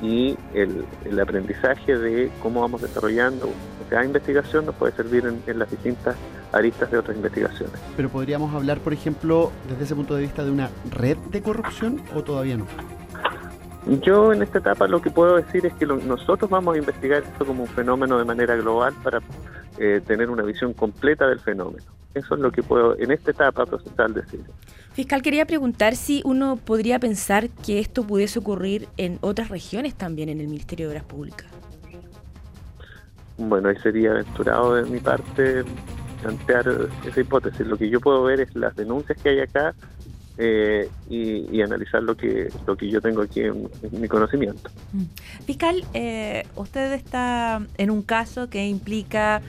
L: y el, el aprendizaje de cómo vamos desarrollando cada investigación nos puede servir en, en las distintas aristas de otras investigaciones.
C: Pero podríamos hablar, por ejemplo, desde ese punto de vista de una red de corrupción o todavía no?
L: Yo en esta etapa lo que puedo decir es que lo, nosotros vamos a investigar esto como un fenómeno de manera global para eh, tener una visión completa del fenómeno. Eso es lo que puedo en esta etapa procesal decir.
F: Fiscal, quería preguntar si uno podría pensar que esto pudiese ocurrir en otras regiones también en el Ministerio de Obras Públicas.
L: Bueno, ahí sería aventurado de mi parte plantear esa hipótesis. Lo que yo puedo ver es las denuncias que hay acá eh, y, y, analizar lo que lo que yo tengo aquí en, en mi conocimiento.
G: Fiscal, eh, usted está en un caso que implica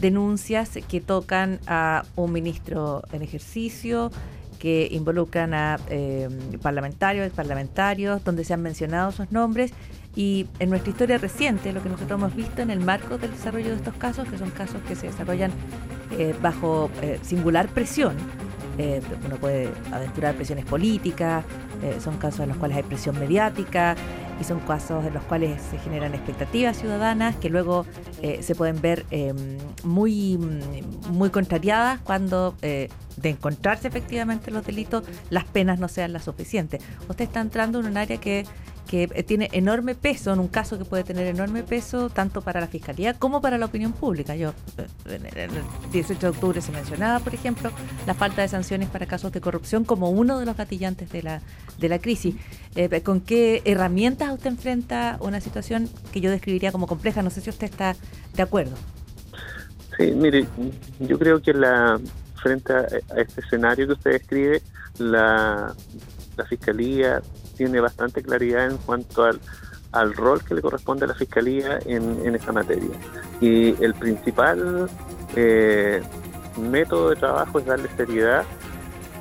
G: denuncias que tocan a un ministro en ejercicio, que involucran a eh, parlamentarios, parlamentarios, donde se han mencionado sus nombres. Y en nuestra historia reciente, lo que nosotros hemos visto en el marco del desarrollo de estos casos, que son casos que se desarrollan eh, bajo eh, singular presión, eh, uno puede aventurar presiones políticas, eh, son casos en los cuales hay presión mediática y son casos en los cuales se generan expectativas ciudadanas que luego eh, se pueden ver eh, muy, muy contrariadas cuando de encontrarse efectivamente los delitos las penas no sean las suficientes. Usted está entrando en un área que que eh, tiene enorme peso, en un caso que puede tener enorme peso tanto para la Fiscalía como para la opinión pública. Yo, eh, el en el 18 de octubre se mencionaba, por ejemplo, la falta de sanciones para casos de corrupción como uno de los gatillantes de la, de la crisis. Eh, ¿Con qué herramientas usted enfrenta una situación que yo describiría como compleja? No sé si usted está de acuerdo.
L: Sí, mire, yo creo que la frente a este escenario que usted describe, la, la Fiscalía tiene bastante claridad en cuanto al, al rol que le corresponde a la Fiscalía en, en esta materia. Y el principal eh, método de trabajo es darle seriedad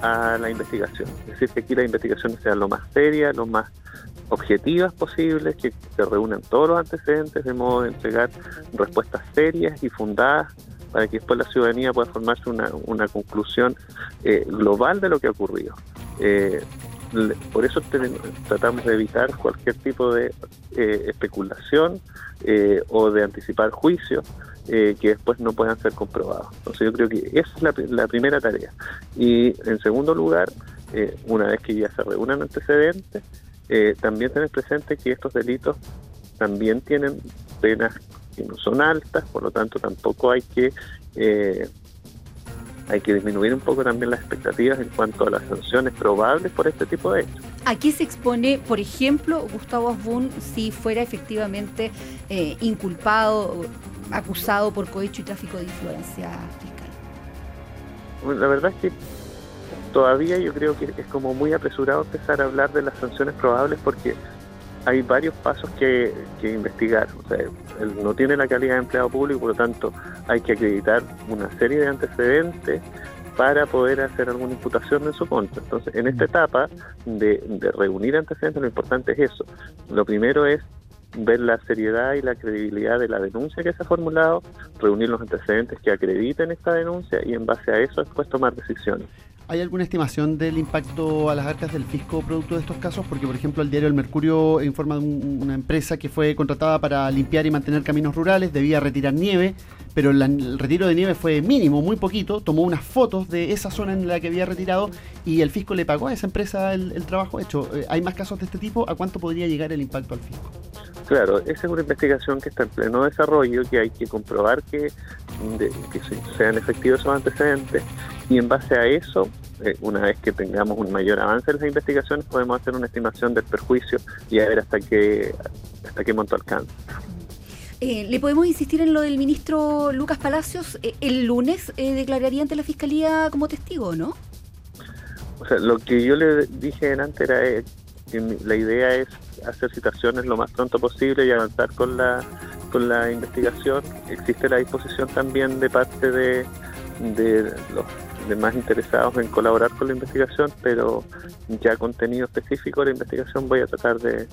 L: a la investigación. Es decir, que aquí las investigaciones sean lo más serias, lo más objetivas posibles, que se reúnan todos los antecedentes de modo de entregar respuestas serias y fundadas para que después la ciudadanía pueda formarse una, una conclusión eh, global de lo que ha ocurrido. Eh, por eso tratamos de evitar cualquier tipo de eh, especulación eh, o de anticipar juicios eh, que después no puedan ser comprobados. Entonces yo creo que esa es la, la primera tarea. Y en segundo lugar, eh, una vez que ya se reúnan antecedentes, eh, también tener presente que estos delitos también tienen penas que no son altas, por lo tanto tampoco hay que eh, hay que disminuir un poco también las expectativas en cuanto a las sanciones probables por este tipo de hechos.
D: ¿A qué se expone, por ejemplo, Gustavo Asbun si fuera efectivamente eh, inculpado, acusado por cohecho y tráfico de influencia fiscal?
L: Bueno, la verdad es que todavía yo creo que es como muy apresurado empezar a hablar de las sanciones probables porque hay varios pasos que, que investigar. O sea, no tiene la calidad de empleado público, por lo tanto hay que acreditar una serie de antecedentes para poder hacer alguna imputación en su contra. Entonces, en esta etapa de, de reunir antecedentes, lo importante es eso. Lo primero es ver la seriedad y la credibilidad de la denuncia que se ha formulado, reunir los antecedentes que acrediten esta denuncia y en base a eso después tomar decisiones.
C: ¿Hay alguna estimación del impacto a las arcas del fisco producto de estos casos? Porque, por ejemplo, el diario El Mercurio informa de un- una empresa que fue contratada para limpiar y mantener caminos rurales, debía retirar nieve, pero el retiro de nieve fue mínimo, muy poquito, tomó unas fotos de esa zona en la que había retirado y el fisco le pagó a esa empresa el, trabajo hecho. Eh, ¿Hay más casos de este tipo? ¿A cuánto podría llegar el impacto al fisco?
L: Claro, esa es una investigación que está en pleno desarrollo, que hay que comprobar que, sean efectivos esos antecedentes y en base a eso, eh, una vez que tengamos un mayor avance en las investigaciones, podemos hacer una estimación del perjuicio y a ver hasta qué, hasta qué monto alcanza.
D: Eh, ¿Le podemos insistir en lo del ministro Lucas Palacios? Eh, el lunes eh, declararía ante la fiscalía como testigo, ¿no?
L: O sea, lo que yo le dije antes era que la idea es hacer citaciones lo más pronto posible y avanzar con la con la investigación. Existe la disposición también de parte de, de los demás interesados en colaborar con la investigación, pero ya contenido específico de la investigación voy a tratar de...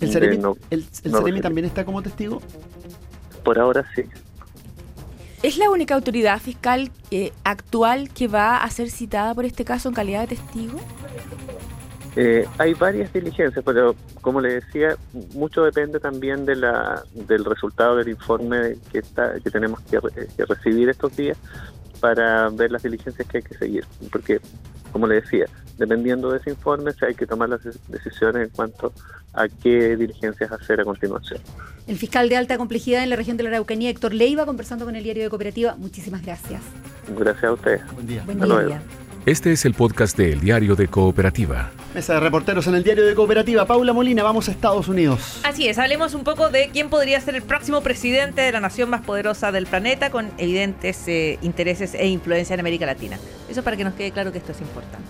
C: ¿El
L: de
C: Ceremi,
L: no-
C: el, el
L: no
C: Ceremi
L: referir.
C: también está como testigo?
L: Por ahora sí.
F: ¿Es la única autoridad fiscal eh, actual que va a ser citada por este caso en calidad de testigo?
L: Eh, hay varias diligencias, pero como le decía, mucho depende también de la, del resultado del informe que, está, que tenemos que, re- que recibir estos días para ver las diligencias que hay que seguir. Porque, como le decía, dependiendo de ese informe, se hay que tomar las de- decisiones en cuanto a qué diligencias hacer a continuación.
D: El fiscal de alta complejidad en la región de la Araucanía, Héctor Leiva, conversando con el diario de Cooperativa. Muchísimas gracias.
L: Gracias a ustedes.
C: Buen día.
D: Buen
L: Hasta luego.
D: día.
B: Este es el podcast de El Diario de Cooperativa.
C: Mesa de reporteros en el diario de Cooperativa. Paula Molina, vamos a Estados Unidos.
G: Así es, hablemos un poco de quién podría ser el próximo presidente de la nación más poderosa del planeta con evidentes eh, intereses e influencia en América Latina. Eso para que nos quede claro que esto es importante.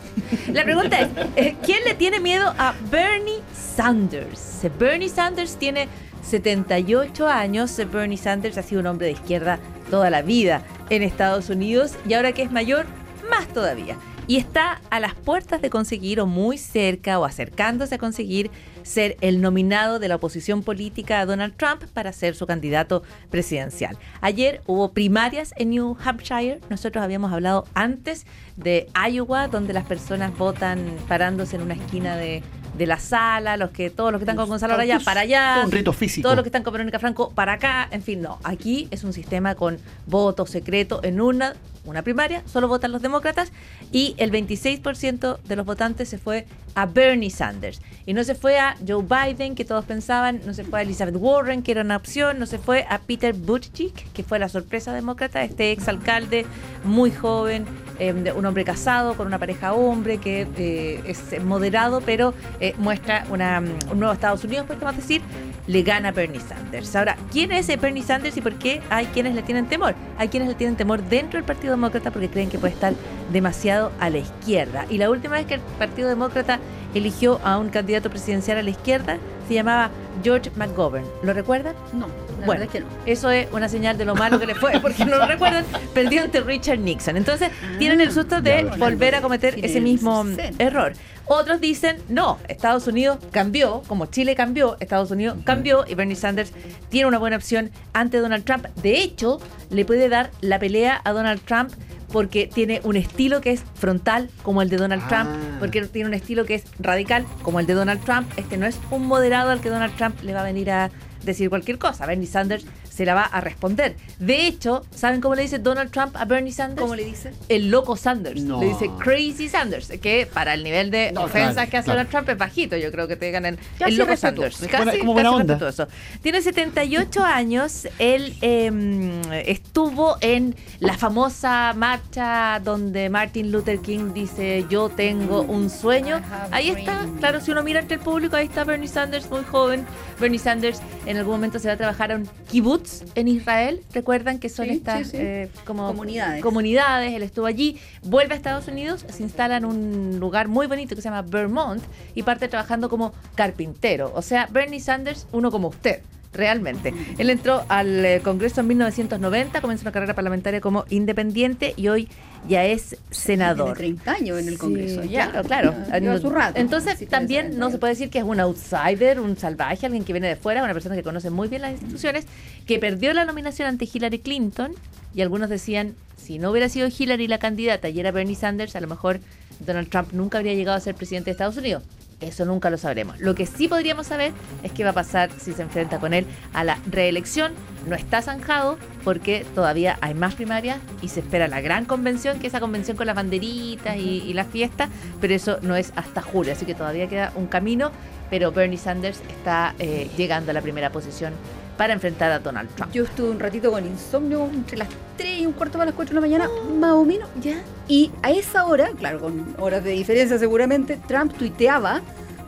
G: La pregunta es, eh, ¿quién le tiene miedo a Bernie Sanders? Eh, Bernie Sanders tiene 78 años. Bernie Sanders ha sido un hombre de izquierda toda la vida en Estados Unidos y ahora que es mayor, más todavía. y está a las puertas de conseguir o muy cerca o acercándose a conseguir ser el nominado de la oposición política a Donald Trump para ser su candidato presidencial. Ayer hubo primarias en New Hampshire. Nosotros habíamos hablado antes de Iowa, donde las personas votan parándose en una esquina de, de la sala, los que todos los que están con Gonzalo allá para allá,
C: un físico.
G: todos los que están con Verónica Franco para acá, en fin, no, aquí es un sistema con voto secreto en una una primaria, solo votan los demócratas y el 26% de los votantes se fue a Bernie Sanders. Y no se fue a Joe Biden, que todos pensaban, no se fue a Elizabeth Warren, que era una opción, no se fue a Peter Buttigieg, que fue la sorpresa demócrata, este exalcalde muy joven, eh, un hombre casado con una pareja hombre, que eh, es moderado, pero eh, muestra una, un nuevo Estados Unidos, podemos decir, le gana Bernie Sanders. Ahora, ¿quién es Bernie Sanders y por qué hay quienes le tienen temor? Hay quienes le tienen temor dentro del Partido Demócrata porque creen que puede estar demasiado a la izquierda. Y la última vez que el Partido Demócrata eligió a un candidato presidencial a la izquierda se llamaba George McGovern. ¿Lo recuerdan?
D: No, la
G: bueno,
D: verdad es que no.
G: eso es una señal de lo malo que le fue, (laughs) porque no lo recuerdan, perdió ante Richard Nixon. Entonces, tienen el susto de volver a cometer ese mismo
D: 60.
G: error. Otros dicen, no, Estados Unidos cambió, como Chile cambió, Estados Unidos cambió y Bernie Sanders tiene una buena opción ante Donald Trump. De hecho, le puede dar la pelea a Donald Trump porque tiene un estilo que es frontal como el de Donald
C: Ah.
G: Trump, porque tiene un estilo que es radical como el de Donald Trump. Este no es un moderado al que Donald Trump le va a venir a decir cualquier cosa. Bernie Sanders se la va a responder. De hecho, ¿saben cómo le dice Donald Trump a Bernie Sanders?
D: ¿Cómo le dice?
G: El loco Sanders.
C: No.
G: Le dice Crazy Sanders, que para el nivel de
C: No,
G: ofensas
C: claro,
G: que hace
C: claro.
G: Donald Trump es bajito. Yo creo que te ganan
D: Casi
G: el loco
D: respetuoso.
G: Sanders. Casi,
C: Buena- como buena
G: casi
C: onda.
G: respetuoso. Tiene 78 años. Él eh, estuvo en la famosa marcha donde Martin Luther King dice yo tengo un sueño. Ahí está, claro, si uno mira entre el público, ahí está Bernie Sanders, muy joven. Bernie Sanders en algún momento se va a trabajar a un kibbutz en Israel. ¿Recuerdan que son
D: Sí,
G: estas
D: sí, sí.
G: eh, como
D: Comunidades.
G: comunidades? Él estuvo allí, vuelve a Estados Unidos, se instala en un lugar muy bonito que se llama Vermont y parte trabajando como carpintero. O sea, Bernie Sanders, uno como usted. Realmente. Él entró al eh, Congreso en 1990, comenzó una carrera parlamentaria como independiente y hoy ya es senador.
D: Tiene 30 años en el
G: Sí,
D: Congreso. ya.
G: Claro, claro.
D: Su rato.
G: Entonces,
D: Sí,
G: también no se puede decir que es un outsider, un salvaje, alguien que viene de fuera, una persona que conoce muy bien las instituciones, que perdió la nominación ante Hillary Clinton. Y algunos decían, si no hubiera sido Hillary la candidata y era Bernie Sanders, a lo mejor Donald Trump nunca habría llegado a ser presidente de Estados Unidos. Eso nunca lo sabremos. Lo que sí podríamos saber es qué va a pasar si se enfrenta con él a la reelección. No está zanjado porque todavía hay más primarias y se espera la gran convención, que es esa convención con las banderitas y, y la fiesta, pero eso no es hasta julio, así que todavía queda un camino, pero Bernie Sanders está eh, llegando a la primera posición para enfrentar a Donald Trump.
D: Yo estuve un ratito con insomnio entre las 3 y un cuarto para las 4 de la mañana, más o menos.
G: ¿Ya?
D: Y a esa hora, claro, con horas de diferencia seguramente, Trump tuiteaba,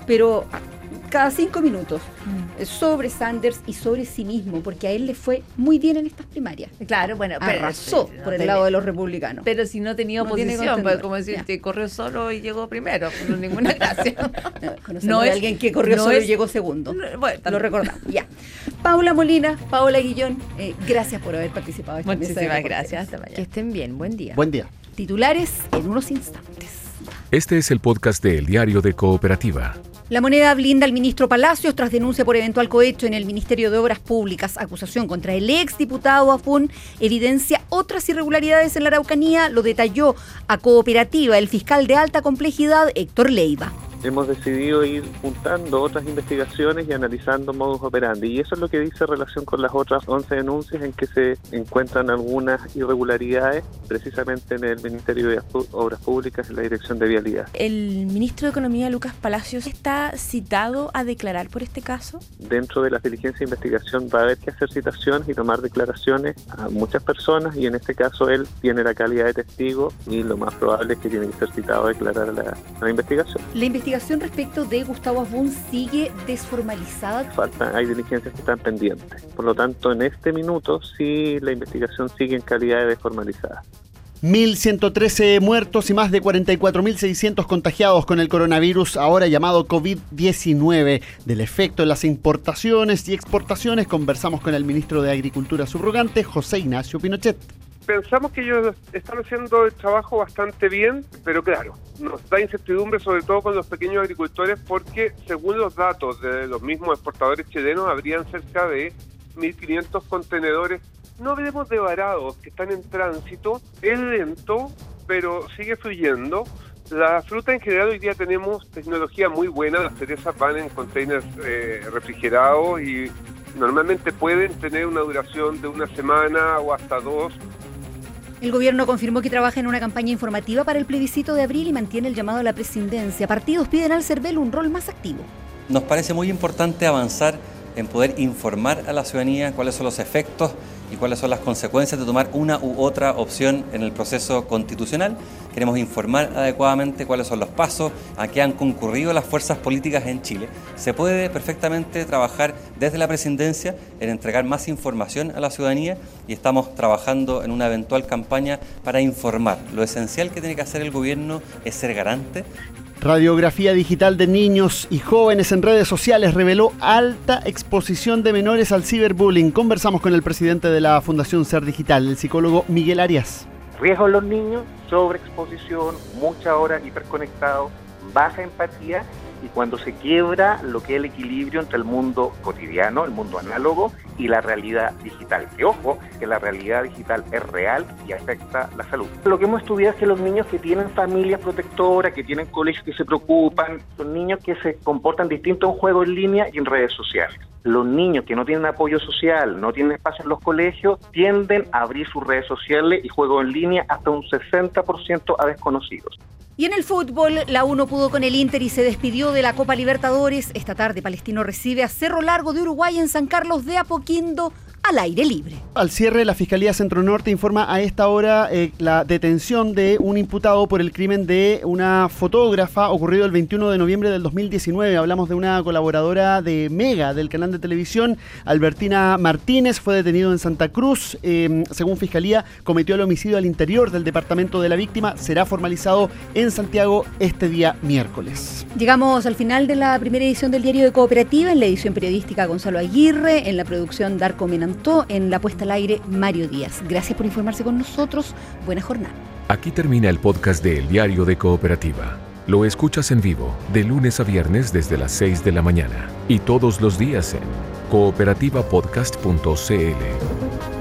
D: pero cada cinco minutos,
G: Mm.
D: sobre Sanders y sobre sí mismo, porque a él le fue muy bien en estas primarias.
G: Claro, bueno, pero-
D: Arrasó
G: pero-
D: por el lado de los republicanos.
G: Pero si no tenía
D: No
G: oposición, pues
D: contendor.
G: como decir, corrió solo y llegó primero, no ninguna gracia. (laughs) No es-
D: alguien que corrió
G: no
D: solo
G: es-
D: y llegó segundo.
G: No, Bueno,
D: Lo recordamos, ya. Paula Molina, Paola Guillón, eh, gracias por haber participado en esta
G: Muchísimas gracias. Hasta mañana.
F: Que estén bien, buen día.
C: Buen día.
D: Titulares en unos instantes.
B: Este es el podcast de El Diario de Cooperativa.
D: La moneda blinda al ministro Palacios tras denuncia por eventual cohecho en el Ministerio de Obras Públicas. Acusación contra el ex diputado Afun evidencia otras irregularidades en la Araucanía. Lo detalló a Cooperativa el fiscal de alta complejidad Héctor Leiva.
L: Hemos decidido ir juntando otras investigaciones y analizando modus operandi. Y eso es lo que dice en relación con las otras 11 denuncias en que se encuentran algunas irregularidades, precisamente en el Ministerio de Obras Públicas, en la Dirección de Vialidad.
F: ¿El ministro de Economía, Lucas Palacios, está citado a declarar por este caso?
L: Dentro de la diligencia de investigación va a haber que hacer citaciones y tomar declaraciones a muchas personas y en este caso él tiene la calidad de testigo y lo más probable es que tiene que ser citado a declarar a la, a la investigación.
D: La investigación respecto de Gustavo Afun sigue desformalizada.
L: Falta, hay diligencias que están pendientes. Por lo tanto, en este minuto sí la investigación sigue en calidad de desformalizada.
C: 1.113 muertos y más de 44.600 contagiados con el coronavirus, ahora llamado COVID-19. Del efecto en las importaciones y exportaciones conversamos con el ministro de Agricultura subrogante, José Ignacio Pinochet.
M: Pensamos que ellos están haciendo el trabajo bastante bien, pero claro, nos da incertidumbre sobre todo con los pequeños agricultores porque según los datos de los mismos exportadores chilenos habrían cerca de 1.500 contenedores, no hablemos de varados que están en tránsito, es lento, pero sigue fluyendo. La fruta en general hoy día tenemos tecnología muy buena, las cerezas van en containers eh, refrigerados y normalmente pueden tener una duración de una semana o hasta dos.
D: El gobierno confirmó que trabaja en una campaña informativa para el plebiscito de abril y mantiene el llamado a la presidencia. Partidos piden al CERVEL un rol más activo.
H: Nos parece muy importante avanzar en poder informar a la ciudadanía cuáles son los efectos y cuáles son las consecuencias de tomar una u otra opción en el proceso constitucional. Queremos informar adecuadamente cuáles son los pasos a que han concurrido las fuerzas políticas en Chile. Se puede perfectamente trabajar desde la presidencia en entregar más información a la ciudadanía y estamos trabajando en una eventual campaña para informar. Lo esencial que tiene que hacer el gobierno es ser garante
C: Radiografía digital de niños y jóvenes en redes sociales reveló alta exposición de menores al ciberbullying. Conversamos con el presidente de la Fundación Ser Digital, el psicólogo Miguel Arias.
K: Riesgo en los niños, sobreexposición, muchas horas hiperconectados, baja empatía y cuando se quiebra lo que es el equilibrio entre el mundo cotidiano, el mundo análogo y la realidad digital. Que ojo, que la realidad digital es real y afecta la salud. Lo que hemos estudiado es que los niños que tienen familias protectoras, que tienen colegios que se preocupan, son niños que se comportan distinto en juego en línea y en redes sociales. Los niños que no tienen apoyo social, no tienen espacio en los colegios, tienden a abrir sus redes sociales y juego en línea hasta un 60% a desconocidos.
D: Y en el fútbol, la 1 pudo con el Inter y se despidió de la Copa Libertadores. Esta tarde, Palestino recibe a Cerro Largo de Uruguay en San Carlos de Apoquindo al aire libre.
C: Al cierre, la Fiscalía Centro Norte informa a esta hora eh, la detención de un imputado por el crimen de una fotógrafa ocurrido el 21 de noviembre del 2019. Hablamos de una colaboradora de Mega del canal de televisión, Albertina Martínez, fue detenido en Santa Cruz. Em, según Fiscalía, cometió el homicidio al interior del departamento de la víctima. Será formalizado en Santiago este día miércoles.
D: Llegamos al final de la primera edición del Diario de Cooperativa, en la edición periodística Gonzalo Aguirre, en la producción Darko En la puesta al aire Mario Díaz. Gracias por informarse con nosotros. Buena jornada.
B: Aquí termina el podcast de El Diario de Cooperativa. Lo escuchas en vivo de lunes a viernes desde las 6 de la mañana y todos los días en cooperativapodcast.cl.